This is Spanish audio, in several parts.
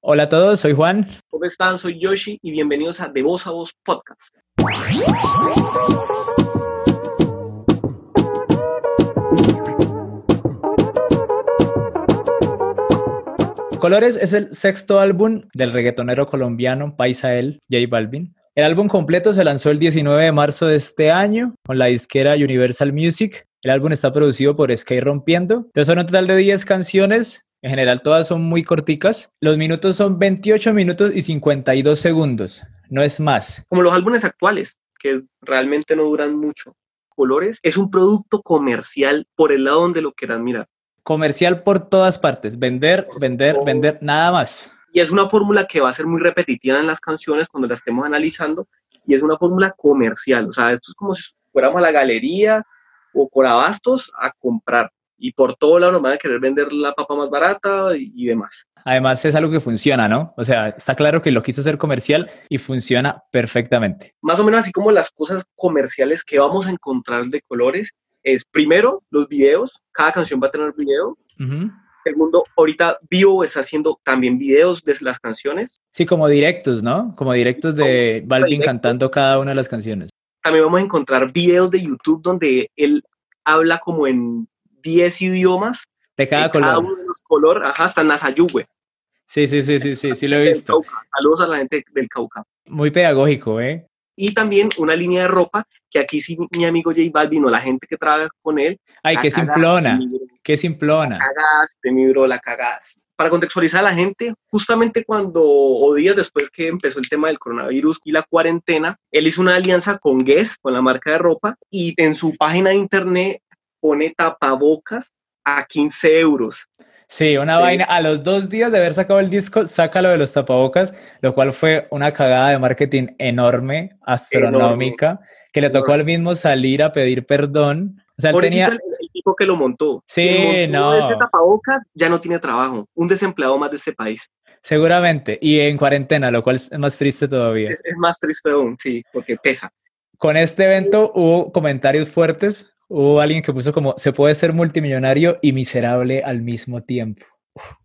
Hola a todos, soy Juan. ¿Cómo están? Soy Yoshi y bienvenidos a De Voz a Voz Podcast. Colores es el sexto álbum del reggaetonero colombiano Paisa El, J Balvin. El álbum completo se lanzó el 19 de marzo de este año con la disquera Universal Music. El álbum está producido por Sky Rompiendo. Entonces son un total de 10 canciones. En general todas son muy corticas. Los minutos son 28 minutos y 52 segundos. No es más. Como los álbumes actuales, que realmente no duran mucho. Colores es un producto comercial por el lado donde lo quieran mirar. Comercial por todas partes. Vender, vender, vender, nada más. Y es una fórmula que va a ser muy repetitiva en las canciones cuando la estemos analizando. Y es una fórmula comercial. O sea, esto es como si fuéramos a la galería o por abastos a comprar. Y por todo lado nos van a querer vender la papa más barata y, y demás. Además es algo que funciona, ¿no? O sea, está claro que lo quiso hacer comercial y funciona perfectamente. Más o menos así como las cosas comerciales que vamos a encontrar de colores es primero los videos, cada canción va a tener video. Ujú. Segundo, ahorita Vivo está haciendo también videos de las canciones. Sí, como directos, ¿no? Como directos de Balvin directos. cantando cada una de las canciones. También vamos a encontrar videos de YouTube donde él habla como en 10 idiomas. De cada de color. Cada uno de los colores, ajá, hasta Nazayugüe. Sí, sí, sí, sí, sí, sí lo he visto. Saludos a la gente del Cauca. Muy pedagógico, ¿eh? Y también una línea de ropa que aquí sí mi amigo J Balvin o la gente que trabaja con él. Ay, la qué simplona, qué simplona. cagaste, mi bro, la cagaste. Para contextualizar a la gente, justamente cuando, o días después que empezó el tema del coronavirus y la cuarentena, él hizo una alianza con Guess, con la marca de ropa, y en su página de internet pone tapabocas a 15 euros. Sí, una Sí. vaina. A los dos días de haber sacado el disco, saca lo de los tapabocas, lo cual fue una cagada de marketing enorme, astronómica, que le tocó al mismo salir a pedir perdón. O sea, él tenía... el, el tipo que lo montó. Sí, montó no. Este tapabocas ya no tiene trabajo. Un desempleado más de este país. Seguramente, y en cuarentena, lo cual es más triste todavía. Es, es más triste aún, sí, porque pesa. Con este evento hubo comentarios fuertes, hubo alguien que puso como, se puede ser multimillonario y miserable al mismo tiempo.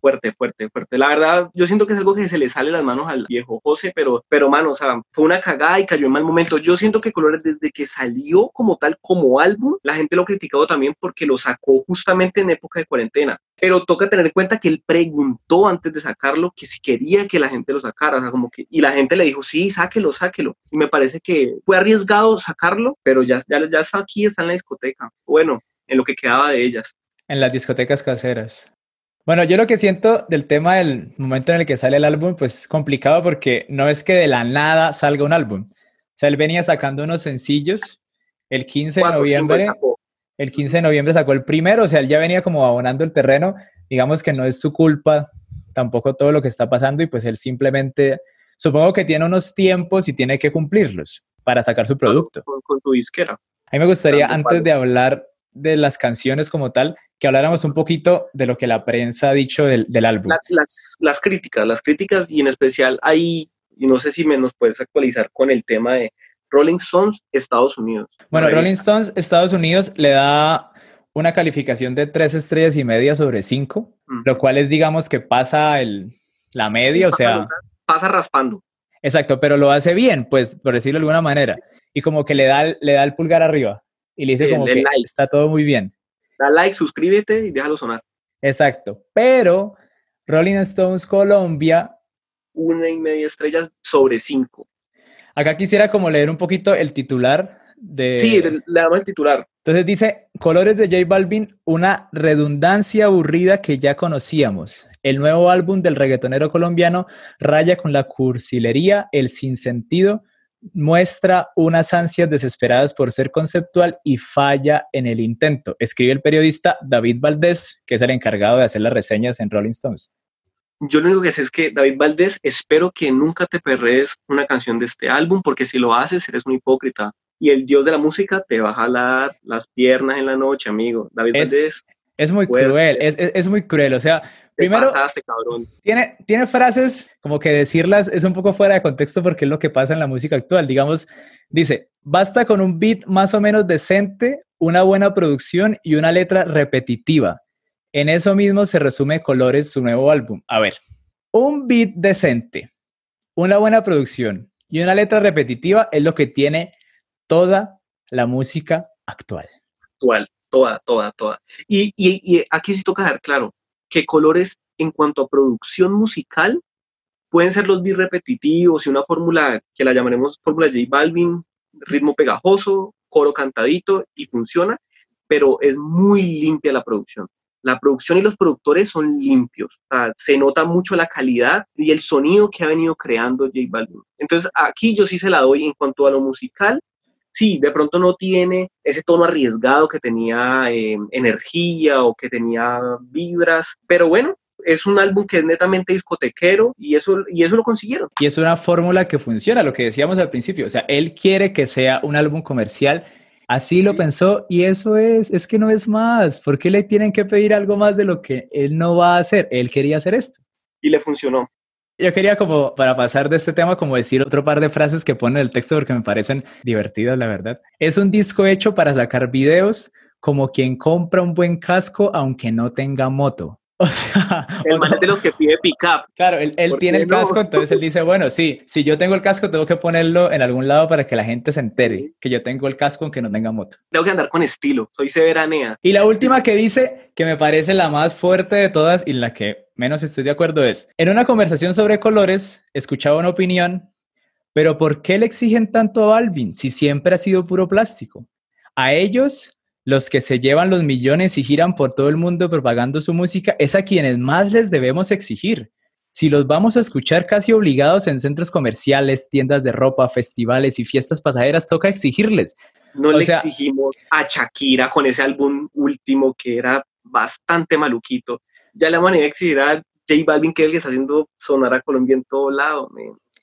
Fuerte, fuerte, fuerte. La verdad, yo siento que es algo que se le sale las manos al viejo José, pero, pero mano, o sea, fue una cagada y cayó en mal momento. Yo siento que Colores, desde que salió como tal, como álbum, la gente lo ha criticado también porque lo sacó justamente en época de cuarentena. Pero toca tener en cuenta que él preguntó antes de sacarlo que si quería que la gente lo sacara, o sea, como que, y la gente le dijo, sí, sáquelo, sáquelo. Y me parece que fue arriesgado sacarlo, pero ya, ya, ya está aquí, está en la discoteca. Bueno, en lo que quedaba de ellas. En las discotecas caseras. Bueno, yo lo que siento del tema del momento en el que sale el álbum, pues es complicado porque no es que de la nada salga un álbum. O sea, él venía sacando unos sencillos. El 15 de noviembre, el 15 de noviembre sacó el primero, o sea, él ya venía como abonando el terreno. Digamos que no es su culpa tampoco todo lo que está pasando y pues él simplemente, supongo que tiene unos tiempos y tiene que cumplirlos para sacar su producto. Con, con su disquera. A mí me gustaría, antes de hablar de las canciones como tal, que habláramos un poquito de lo que la prensa ha dicho del, del álbum. La- las, las críticas, las críticas y en especial ahí, no sé si me nos puedes actualizar con el tema de Rolling Stones, Estados Unidos. Bueno, Rolling. Stones, Estados Unidos, le da una calificación de tres estrellas y media sobre cinco, Mm. lo cual es, digamos, que pasa el, la media, o sea, Pasa raspando. exacto, pero lo hace bien, pues, por decirlo de alguna manera, y como que le da, el- le da el pulgar arriba y le dice como que like. está todo muy bien. Da like, suscríbete y déjalo sonar. Exacto, pero Rolling Stones Colombia Una y media estrellas sobre cinco. Acá quisiera como leer un poquito el titular de... Sí, le damos el titular. Entonces dice, Colores de J Balvin, una redundancia aburrida que ya conocíamos. El nuevo álbum del reggaetonero colombiano raya con la cursilería, el sinsentido, muestra unas ansias desesperadas por ser conceptual y falla en el intento. Escribe el periodista David Valdés, que es el encargado de hacer las reseñas en Rolling Stones. Yo lo único que sé es que David Valdés, espero que nunca te perrees una canción de este álbum, porque si lo haces, eres un hipócrita. Y el dios de la música te va a jalar las piernas en la noche, amigo. David Es- Valdés, Es muy Fuerte. cruel, es, es- es muy cruel. O sea, primero pasaste, cabrón. tiene, tiene frases como que decirlas es un poco fuera de contexto porque es lo que pasa en la música actual. Digamos, dice, basta con un beat más o menos decente, una buena producción y una letra repetitiva. En eso mismo se resume Colores, su nuevo álbum. A ver, Un beat decente, una buena producción y una letra repetitiva es lo que tiene toda la música actual. Actual, toda, toda, toda. Y, aquí sí toca dejar claro que Colores en cuanto a producción musical pueden ser los beats repetitivos y una fórmula que la llamaremos fórmula J Balvin, ritmo pegajoso, coro cantadito y funciona, pero es muy limpia la producción. La producción y los productores son limpios, se nota mucho la calidad y el sonido que ha venido creando J Balvin. Entonces aquí yo sí se la doy en cuanto a lo musical, sí, de pronto no tiene ese tono arriesgado que tenía eh, energía o que tenía vibras, pero bueno, es un álbum que es netamente discotequero y eso, y eso lo consiguieron. Y es una fórmula que funciona, lo que decíamos al principio. O sea, él quiere que sea un álbum comercial. Así lo pensó y eso es, es que no es más. ¿Por qué le tienen que pedir algo más de lo que él no va a hacer? Él quería hacer esto. Y le funcionó. Yo quería como, para pasar de este tema, como decir otro par de frases que pone el texto porque me parecen divertidas, la verdad. Es un disco hecho para sacar videos como quien compra un buen casco aunque no tenga moto. O sea, el man de los que pide pick-up. Claro, él, tiene el casco, entonces él dice, bueno, sí, si yo tengo el casco, tengo que ponerlo en algún lado para que la gente se entere que yo tengo el casco aunque no tenga moto. Tengo que andar con estilo, soy severanea. Y la última que dice, que me parece la más fuerte de todas y la que menos estoy de acuerdo es, en una conversación sobre colores, escuchaba una opinión, pero ¿por qué le exigen tanto a Balvin si siempre ha sido puro plástico? A ellos los que se llevan los millones y giran por todo el mundo propagando su música, es a quienes más les debemos exigir. Si los vamos a escuchar casi obligados en centros comerciales, tiendas de ropa, festivales y fiestas pasajeras, toca exigirles. No le exigimos a Shakira con ese álbum último que era bastante maluquito. Ya le van a exigir a J Balvin, que es el que está haciendo sonar a Colombia en todo lado.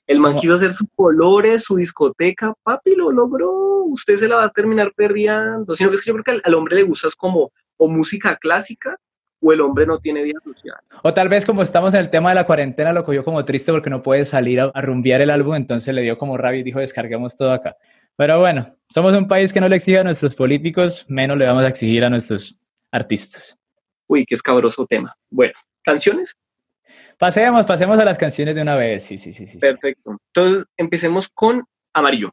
El man quiso hacer sus colores, su discoteca, papi, lo logró, usted se la va a terminar perdiendo. Sino que es que yo creo que al, hombre le gusta como o música clásica o el hombre no tiene vida social. O tal vez como estamos en el tema de la cuarentena, lo cogió como triste porque no puede salir a, rumbear el álbum, entonces le dio como rabia y dijo, descarguemos todo acá. Pero bueno, somos un país que no le exige a nuestros políticos, menos le vamos a exigir a nuestros artistas. Uy, qué escabroso tema. Bueno, ¿canciones? Pasemos, pasemos a las canciones de una vez. Sí, sí, sí, sí. Perfecto. Entonces, empecemos con Amarillo,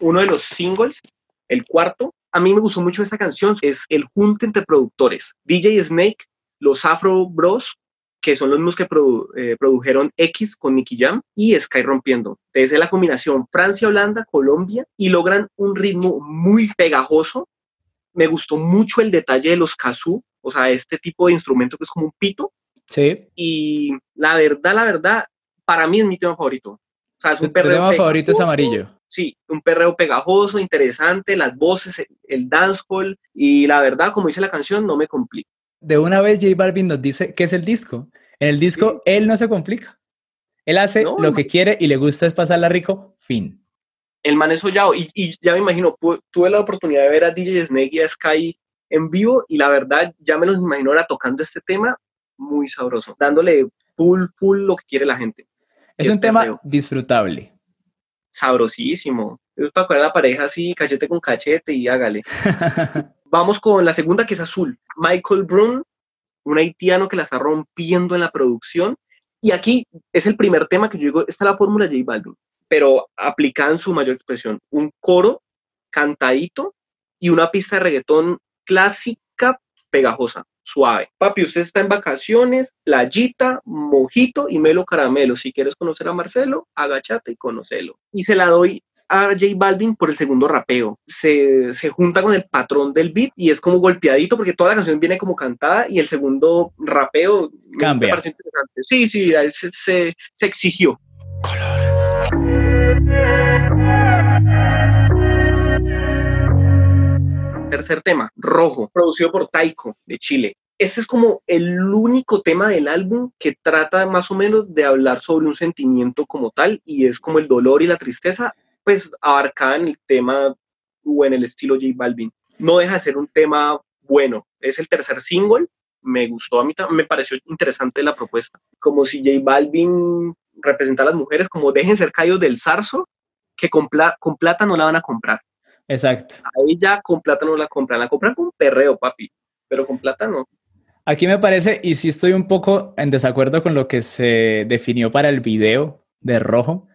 uno de los singles, el cuarto. A mí me gustó mucho esta canción, es el junte entre productores. DJ Snake, los Afro Bros, que son los mismos que eh, produjeron X con Nicky Jam y Sky Rompiendo. Entonces es la combinación Francia, Holanda, Colombia y logran un ritmo muy pegajoso. Me gustó mucho el detalle de los kazoo, o sea, este tipo de instrumento que es como un pito, Sí. Y la verdad, la verdad, para mí es mi tema favorito. O sea, es un perreo. tema favorito es amarillo. Sí, un perreo pegajoso, interesante, las voces, el dancehall y la verdad, como dice la canción, no me complica. De una vez J Balvin nos dice qué es el disco. En el disco él no se complica. Él hace lo que quiere y le gusta es pasarla rico, fin. El man es sollado y, y ya me imagino, tuve la oportunidad de ver a DJ Snake y a Sky en vivo y la verdad ya me los imagino ahora tocando este tema muy sabroso, dándole full, full lo que quiere la gente. Es un tema disfrutable. Sabrosísimo. Eso es para poner la pareja así, cachete con cachete y hágale. Vamos con la segunda que es azul. Michael Brun, un haitiano que la está rompiendo en la producción. Y aquí es el primer tema que yo digo, esta es la fórmula J Balvin, pero aplicada en su mayor expresión. Un coro cantadito y una pista de reggaetón clásica pegajosa suave. Papi, usted está en vacaciones, playita, mojito y melo caramelo. Si quieres conocer a Marcelo, agachate y conocelo. Y se la doy a J Balvin por el segundo rapeo. Se, junta con el patrón del beat y es como golpeadito porque toda la canción viene como cantada y el segundo rapeo cambia. Me parece interesante. Sí, sí, se, se, se exigió. Tercer tema, Rojo, producido por Taiko de Chile. Este es como el único tema del álbum que trata más o menos de hablar sobre un sentimiento como tal y es como el dolor y la tristeza, pues abarcada en el tema o en el estilo J Balvin. No deja de ser un tema bueno. Es el tercer single, me gustó a mí, me pareció interesante la propuesta. Como si J Balvin representa a las mujeres como dejen ser caídos del zarzo, que con plata no la van a comprar. Exacto. Ahí ya con plata no la compran, la compran con perreo, papi, pero con plata no. Aquí me parece, y sí estoy un poco en desacuerdo con lo que se definió para el video de Rojo,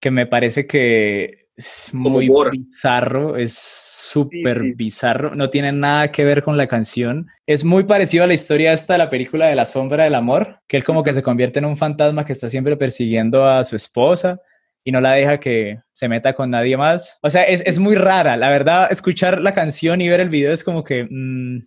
que me parece que es muy bizarro, es súper bizarro, no tiene nada que ver con la canción. Es muy parecido a la historia esta de la película de La Sombra del Amor, que él como que se convierte en un fantasma que está siempre persiguiendo a su esposa y no la deja que se meta con nadie más. O sea, es, es muy rara, la verdad, escuchar la canción y ver el video es como que... Mm,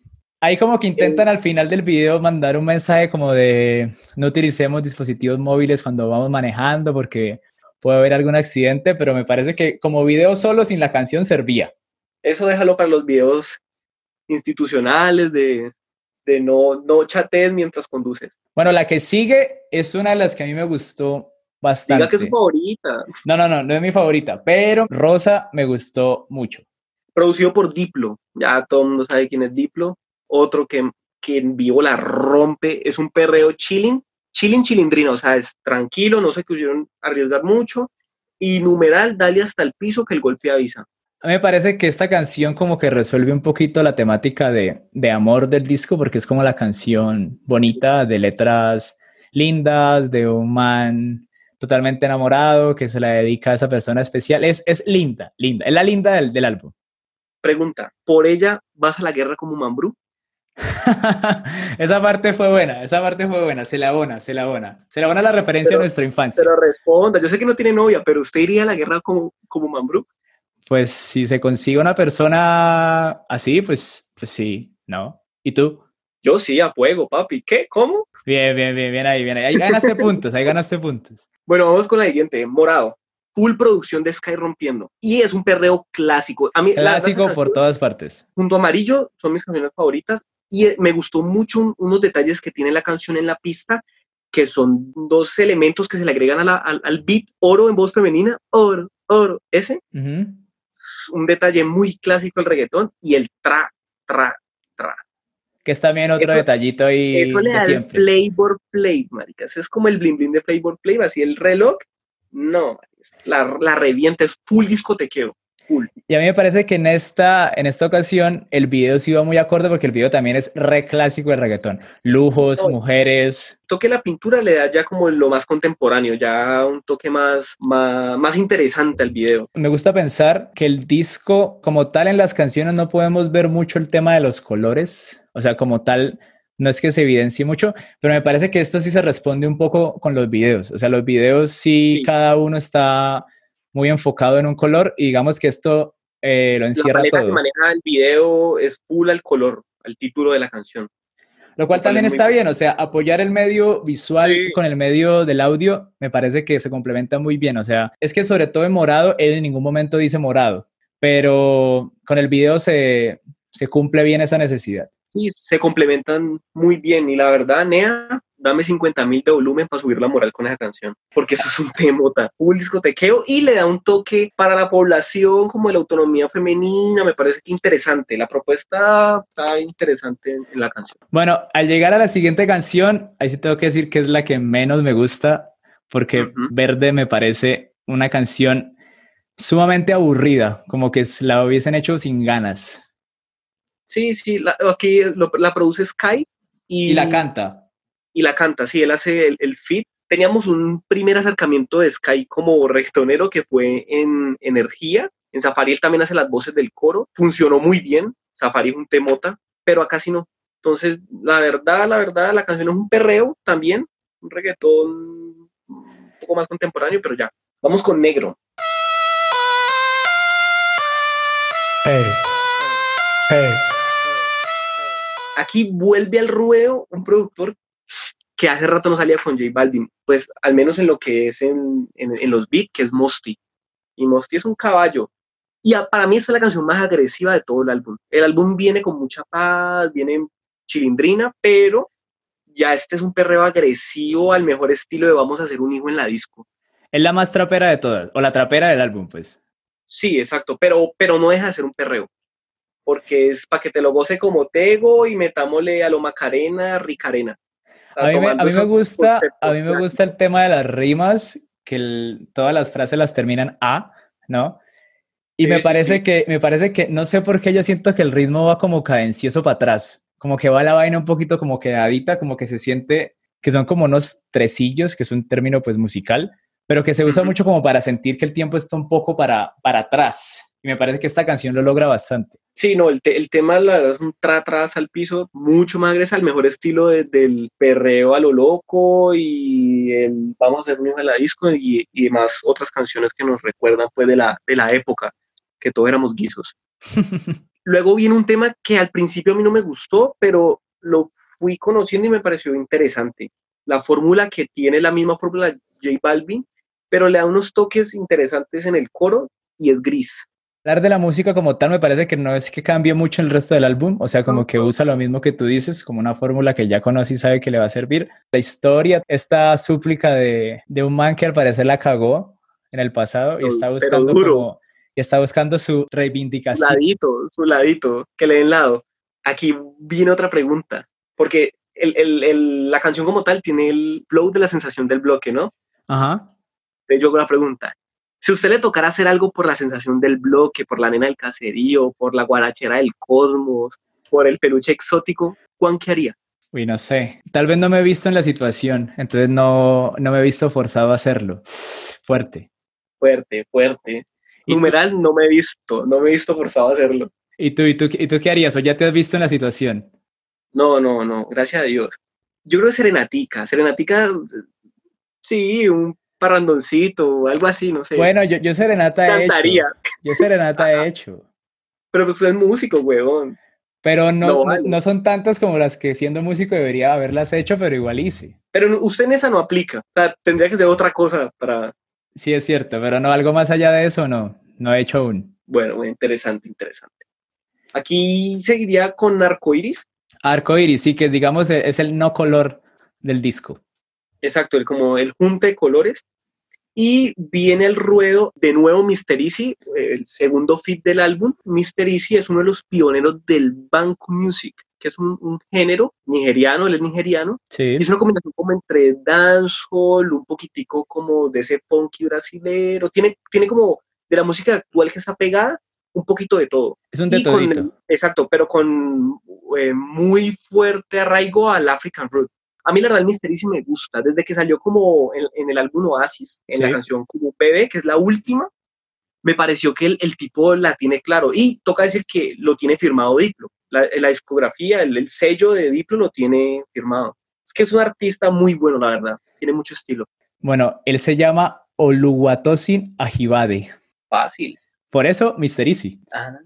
Ahí como que intentan al final del video mandar un mensaje como de no utilicemos dispositivos móviles cuando vamos manejando porque puede haber algún accidente, pero me parece que como video solo sin la canción servía. Eso déjalo para los videos institucionales de, de no, no chatees mientras conduces. Bueno, la que sigue es una de las que a mí me gustó bastante. Diga que es su favorita. No, no, no, no es mi favorita, pero Rosa me gustó mucho. Producido por Diplo, ya todo el mundo sabe quién es Diplo otro que, que en vivo la rompe, es un perreo chilling, chilling chilindrino, o sea, es tranquilo, no se quisieron arriesgar mucho, y numeral, dale hasta el piso que el golpe avisa. A mí me parece que esta canción como que resuelve un poquito la temática de, de amor del disco, porque es como la canción bonita, de letras lindas, de un man totalmente enamorado que se la dedica a esa persona especial. Es, es linda, linda, es la linda del, del álbum. Pregunta, ¿por ella vas a la guerra como Mambrú? esa parte fue buena, esa parte fue buena, se la abona, se la abona. Se la abona la referencia a nuestra infancia. Pero responda, yo sé que no tiene novia, pero usted iría a la guerra como, como Mambrú. Pues si se consigue una persona así, pues, pues sí, ¿no? ¿Y tú? Yo sí, a fuego, papi. ¿Qué? ¿Cómo? Bien, bien, bien, bien ahí, bien ahí. Ahí ganaste puntos, ahí ganaste puntos. Bueno, vamos con la siguiente, Morado. Full producción de Sky rompiendo. Y es un perreo clásico. A mí, clásico por todas partes. Junto a Amarillo son mis canciones favoritas. Y eh, me gustó mucho unos detalles que tiene la canción en la pista, que son dos elementos que se le agregan al, beat, oro en voz femenina, oro, oro, ese. Un detalle muy clásico del reggaetón y el tra, tra. Que es también otro detallito y Eso le da el Playboy Play, maricas. Es como el bling bling de Playboy Play, así el reloj. No, la, la revienta, es full discotequeo. Y a mí me parece que en esta, en esta ocasión el video sí va muy acorde porque el video también es re clásico de reggaetón. Lujos, mujeres. Toque la pintura le da ya como lo más contemporáneo, ya un toque más, más, más interesante al video. Me gusta pensar que el disco, como tal en las canciones, no podemos ver mucho el tema de los colores. O sea, como tal, no es que se evidencie mucho, pero me parece que esto sí se responde un poco con los videos. O sea, los videos sí. cada uno está muy enfocado en un color y digamos que esto eh, lo encierra la todo. que maneja el video es full al color, al título de la canción. Lo cual también está bien, o sea, apoyar el medio visual con el medio del audio me parece que se complementa muy bien, o sea, es que sobre todo en morado, él en ningún momento dice morado, pero con el video se, se cumple bien esa necesidad. Sí, se complementan muy bien y la verdad, Nea, dame 50 mil de volumen para subir la moral con esa canción, porque eso es un temota, un discotequeo y le da un toque para la población como de la autonomía femenina, me parece que interesante, la propuesta está interesante en, la canción. Bueno, al llegar a la siguiente canción, ahí sí tengo que decir que es la que menos me gusta, porque Verde me parece una canción sumamente aburrida, como que la hubiesen hecho sin ganas. Sí, sí, aquí la produce Sky y, y la canta y la canta, sí, él hace el, el feed. Teníamos un primer acercamiento de Sky como reggaetonero que fue en Energía. En Safari él también hace las voces del coro. Funcionó muy bien. Safari es un temota, pero acá sí no. Entonces, la verdad, la verdad, la canción es un perreo también, un reggaetón un poco más contemporáneo, pero ya. Vamos con Negro. Aquí vuelve al ruedo un productor que hace rato no salía con J Balvin, pues al menos en lo que es en, los beats, que es Mosty. Y Mosty es un caballo. Y para mí esta es la canción más agresiva de todo el álbum. El álbum viene con mucha paz, viene chilindrina, pero ya este es un perreo agresivo al mejor estilo de vamos a hacer un hijo en la disco. Es la más trapera de todas, o la trapera del álbum, pues. Sí, exacto, pero, pero no deja de ser un perreo, porque es para que te lo goce como Tego y metámosle a lo Macarena, Ricarena. A mí, me, gusta, a mí me gusta el tema de las rimas, que todas las frases las terminan a, ¿no? Y me parece que, me parece que, no sé por qué yo siento que el ritmo va como cadencioso para atrás, como que va la vaina un poquito como quedadita, como que se siente que son como unos tresillos, que es un término pues musical, pero que se usa mucho como para sentir que el tiempo está un poco para, para atrás. Y me parece que esta canción lo logra bastante. Sí, no, el, el tema la verdad es un tra atrás al piso, mucho más agresivo, al mejor estilo del perreo a lo loco y el vamos a hacer un a la disco y, y demás otras canciones que nos recuerdan pues de la, de la época, que todos éramos guisos. Luego viene un tema que al principio a mí no me gustó, pero lo fui conociendo y me pareció interesante. La fórmula que tiene la misma fórmula J Balvin, pero le da unos toques interesantes en el coro y es gris. Hablar de la música como tal me parece que no es que cambie mucho el resto del álbum, o sea, como que usa lo mismo que tú dices, como una fórmula que ya conoce y sabe que le va a servir. La historia, esta súplica de, de un man que al parecer la cagó en el pasado y está buscando como, y está buscando su reivindicación. Su ladito, su ladito, que le den lado. Aquí viene otra pregunta, porque el, el, el, la canción como tal tiene el flow de la sensación del bloque, ¿no? Ajá. Entonces yo hago la pregunta, si usted le tocara hacer algo por la sensación del bloque, por la nena del caserío, por la guarachera del cosmos, por el peluche exótico, ¿cuán qué haría? Uy, no sé. Tal vez no me he visto en la situación, entonces no, no me he visto forzado a hacerlo. Fuerte. Fuerte, fuerte. Numeral, no me he visto, no me he visto forzado a hacerlo. ¿Y tú, y, tú, ¿Y tú qué harías? ¿O ya te has visto en la situación? No, no, no, gracias a Dios. Yo creo que Serenatica. Serenatica, sí, un parrandoncito o algo así, no sé. Bueno, yo, yo serenata Cantaría. he hecho. Yo serenata he hecho. Pero pues es músico, huevón. Pero no, no, vale. no, son tantas como las que siendo músico debería haberlas hecho, pero igual hice. Pero usted en esa no aplica. O sea, tendría que ser otra cosa para... Sí, es cierto, pero no, algo más allá de eso no. No he hecho aún. Bueno, muy interesante, interesante. Aquí seguiría con Arcoiris. Arcoiris, sí, que digamos e, es el no color del disco. Exacto, el, como el junte de colores. Y viene el ruedo de nuevo Mister Easy, el segundo fit del álbum. Mister Easy es uno de los pioneros del banco music, que es un, un género nigeriano, él es nigeriano. Sí. Y es una combinación como entre dancehall, un poquitico como de ese funky brasilero. Tiene, tiene como de la música actual que está pegada, un poquito de todo. Es un. Exacto, pero con eh, muy fuerte arraigo al African root. A mí la verdad el Mister Easy me gusta, desde que salió como en, en el álbum Oasis, en sí. la canción como Bebé, que es la última, me pareció que el, el, tipo la tiene claro. Y toca decir que lo tiene firmado Diplo. La, la discografía, el, el, sello de Diplo lo tiene firmado. Es que es un artista muy bueno, la verdad. Tiene mucho estilo. Bueno, él se llama Oluwatosin Ajibade. Fácil. Por eso, Mister Easy. Ah,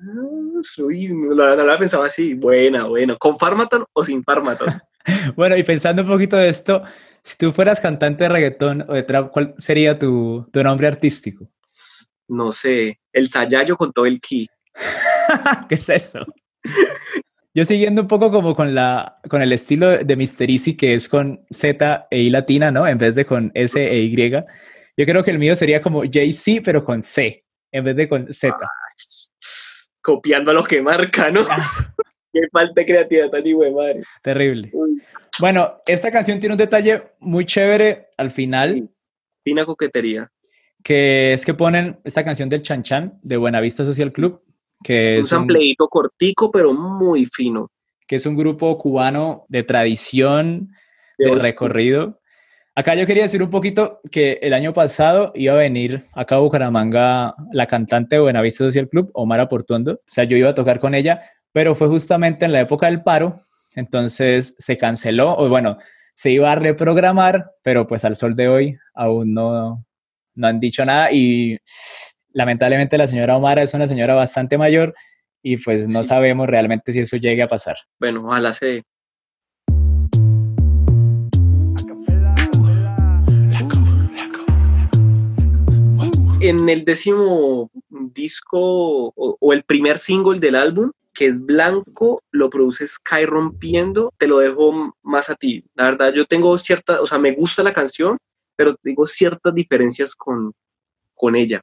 soy, no, no la pensaba así. Buena, bueno. ¿Con Farmaton o sin Farmaton? bueno, y pensando un poquito de esto, si tú fueras cantante de reggaetón o de trap, ¿cuál sería tu, tu nombre artístico? No sé, el Sayayo con todo el ki. ¿Qué es eso? Yo siguiendo un poco como con, la, con el estilo de Mister Easy, que es con Z e I latina, ¿no? En vez de con S e Y. Yo creo que el mío sería como JC, pero con C, en vez de con Z. Ay, copiando lo que marca, ¿no? Qué falta de creatividad tan hijo de madre. Terrible. Uy. Bueno, esta canción tiene un detalle muy chévere al final. Fina coquetería. Que es que ponen esta canción del Chan Chan de Buenavista Social Club. Que un es sampleito un, cortico, pero muy fino. Que es un grupo cubano de tradición, de, de recorrido. Acá yo quería decir un poquito que el año pasado iba a venir acá a Bucaramanga la cantante de Buenavista Social Club, Omar Portuondo. O sea, yo iba a tocar con ella, pero fue justamente en la época del paro, entonces se canceló, o bueno, se iba a reprogramar, pero pues al sol de hoy aún no, no han dicho nada y lamentablemente la señora Omar es una señora bastante mayor y pues no sí. sabemos realmente si eso llegue a pasar. Bueno, ojalá se... En el décimo disco o, o el primer single del álbum, que es blanco, lo produce Sky Rompiendo, te lo dejo más a ti. La verdad, yo tengo cierta, o sea, me gusta la canción, pero tengo ciertas diferencias con, con ella.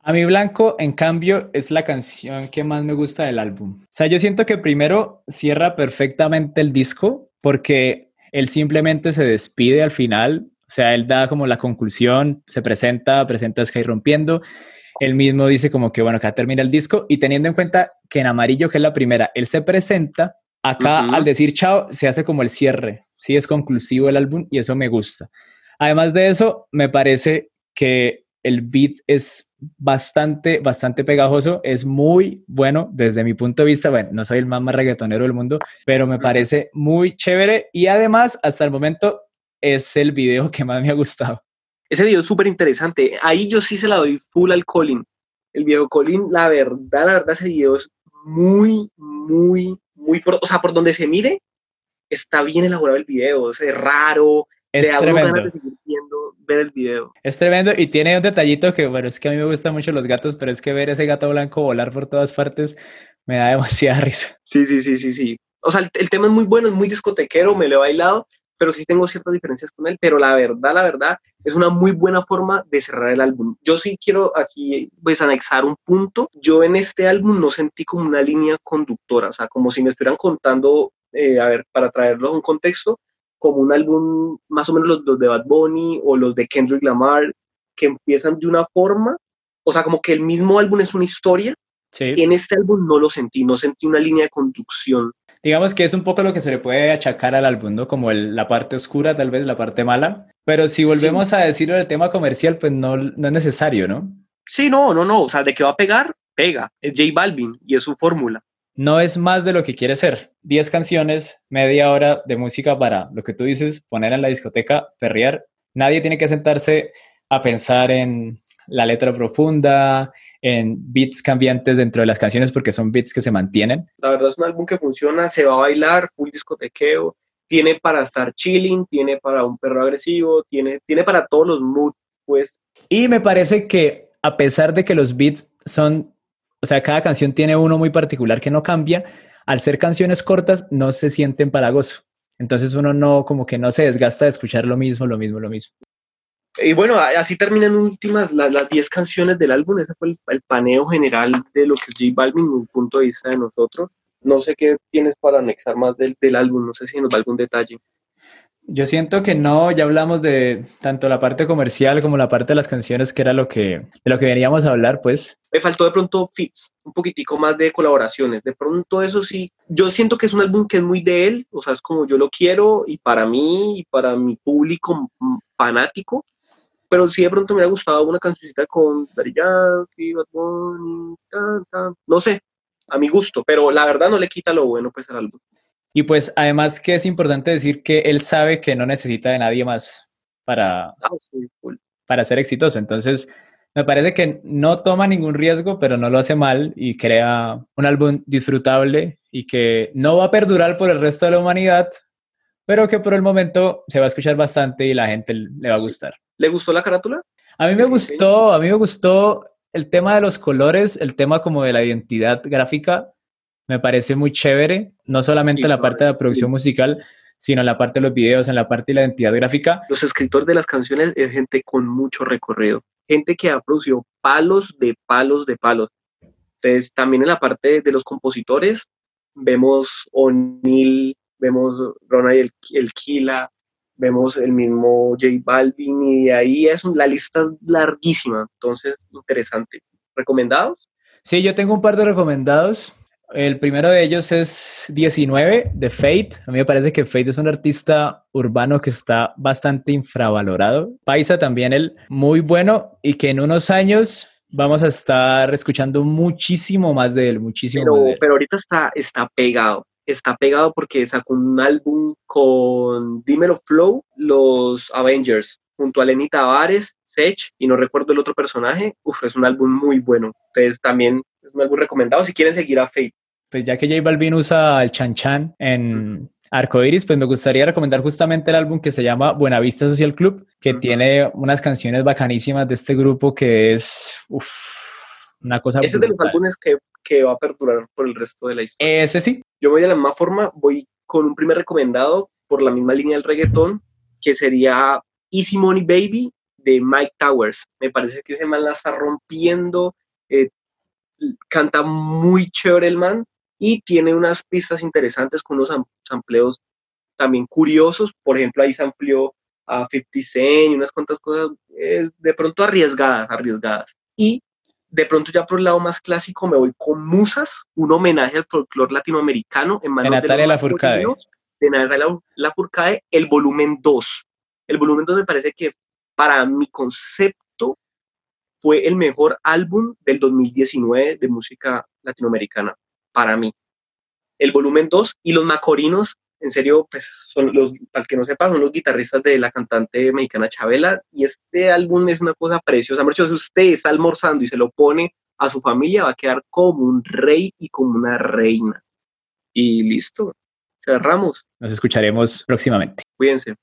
A mí Blanco, en cambio, es la canción que más me gusta del álbum. O sea, yo siento que primero cierra perfectamente el disco porque él simplemente se despide al final. O sea, él da como la conclusión, se presenta, presenta Sky Rompiendo él mismo dice como que, bueno, acá termina el disco y teniendo en cuenta que en amarillo, que es la primera, él se presenta, Acá, al decir chao, se hace como el cierre. Sí, es conclusivo el álbum y eso me gusta. Además de eso, me parece que el beat es bastante, bastante pegajoso, es muy bueno desde mi punto de vista. Bueno, no soy el más, más reggaetonero del mundo, pero me parece muy chévere y además, hasta el momento, es el video que más me ha gustado. Ese video es súper interesante. Ahí yo sí se la doy full al Colin. El video Colin, la verdad, la verdad, ese video es muy, muy, muy, o sea, por donde se mire, está bien elaborado el video, es raro, es tremendo. ver el video. Es tremendo y tiene un detallito que, bueno, es que a mí me gustan mucho los gatos, pero es que ver ese gato blanco volar por todas partes me da demasiada risa. Sí, sí, sí, sí, sí. O sea, el, tema es muy bueno, es muy discotequero, me lo he bailado, pero sí tengo ciertas diferencias con él, pero la verdad, la verdad, es una muy buena forma de cerrar el álbum. Yo sí quiero aquí, pues, anexar un punto. Yo en este álbum no sentí como una línea conductora, o sea, como si me estuvieran contando, eh, a ver, para traerlo a un contexto, como un álbum, más o menos los, de Bad Bunny o los de Kendrick Lamar, que empiezan de una forma, o sea, como que el mismo álbum es una historia. Sí. En este álbum no lo sentí, no sentí una línea de conducción. Digamos que es un poco lo que se le puede achacar al álbum, ¿no? Como la parte oscura, tal vez, la parte mala. Pero si volvemos a decirlo del tema comercial, pues no, no es necesario, ¿no? Sí, no, no, no. O sea, de que va a pegar, pega. Es J Balvin y es su fórmula no es más de lo que quiere ser. 10 canciones, media hora de música para lo que tú dices, poner en la discoteca, perrear. Nadie tiene que sentarse a pensar en la letra profunda, en beats cambiantes dentro de las canciones porque son beats que se mantienen. La verdad es un álbum que funciona, se va a bailar, full discotequeo, tiene para estar chilling, tiene para un perro agresivo, tiene, tiene para todos los moods, pues. Y me parece que a pesar de que los beats son o sea, cada canción tiene uno muy particular que no cambia. Al ser canciones cortas, no se sienten empalagoso. Entonces uno no, como que no se desgasta de escuchar lo mismo, lo mismo, lo mismo. Y bueno, así terminan últimas las 10 canciones del álbum. Ese fue el, paneo general de lo que es J Balvin, un punto de vista de nosotros. No sé qué tienes para anexar más del, del álbum, no sé si nos da algún detalle. Yo siento que no, ya hablamos de tanto la parte comercial como la parte de las canciones, que era lo que, de lo que veníamos a hablar, pues. Me faltó de pronto fits, un poquitico más de colaboraciones. De pronto eso sí, yo siento que es un álbum que es muy de él, o sea, es como yo lo quiero y para mí y para mi público fanático, pero sí de pronto me ha gustado una cancioncita con Daddy Yankee, Bad Bunny, no sé, a mi gusto, pero la verdad no le quita lo bueno pues al álbum. Y pues además que es importante decir que él sabe que no necesita de nadie más para, ah, para ser exitoso. Entonces, me parece que no toma ningún riesgo, pero no lo hace mal y crea un álbum disfrutable y que no va a perdurar por el resto de la humanidad, pero que por el momento se va a escuchar bastante y la gente le va a gustar. ¿Le gustó la carátula? A mí me gustó, a mí me gustó el tema de los colores, el tema como de la identidad gráfica me parece muy chévere, no solamente la parte de la producción musical, sino la parte de los videos, en la parte de la identidad gráfica. Los escritores de las canciones es gente con mucho recorrido, gente que ha producido palos de palos de palos. Entonces, también en la parte de los compositores, vemos O'Neill, vemos Ronald el, el Kila, vemos el mismo J Balvin, y de ahí es la lista larguísima, entonces interesante. ¿Recomendados? Sí, yo tengo un par de recomendados. El primero de ellos es 19 de Fate. A mí me parece que Fate es un artista urbano que está bastante infravalorado. Paisa también el muy bueno y que en unos años vamos a estar escuchando muchísimo más de él, muchísimo pero, más de él. Pero ahorita está, está pegado. Está pegado porque sacó un álbum con Dímelo Flow, los Avengers, junto a Lenny Tavares, Sech y no recuerdo el otro personaje. Uf, es un álbum muy bueno. Entonces también es un álbum recomendado si quieren seguir a Fate. Pues ya que J Balvin usa el Chan Chan en Arcoiris, pues me gustaría recomendar justamente el álbum que se llama Buenavista Social Club, que tiene unas canciones bacanísimas de este grupo que es uf, una cosa. Ese es de los álbumes que, que va a perdurar por el resto de la historia. Ese sí. Yo voy de la misma forma, voy con un primer recomendado por la misma línea del reggaetón, que sería Easy Money Baby de Mike Towers. Me parece que ese man la está rompiendo, eh, canta muy chévere el man y tiene unas pistas interesantes con unos sampleos también curiosos. Por ejemplo, ahí se amplió a 50 Cent y unas cuantas cosas eh, de pronto arriesgadas, arriesgadas. Y de pronto ya por el lado más clásico me voy con Musas, un homenaje al folclore latinoamericano en manos de Natalia Lafourcade. De Natalia Lafourcade, el volumen 2. El volumen 2 me parece que para mi concepto fue el mejor álbum del 2019 de música latinoamericana, para mí. El volumen 2 y los Macorinos en serio, pues son los, para el que no sepa, son los guitarristas de la cantante mexicana Chabela, y este álbum es una cosa preciosa. si usted está almorzando y se lo pone a su familia, va a quedar como un rey y como una reina. Y listo, cerramos. Nos escucharemos próximamente. Cuídense.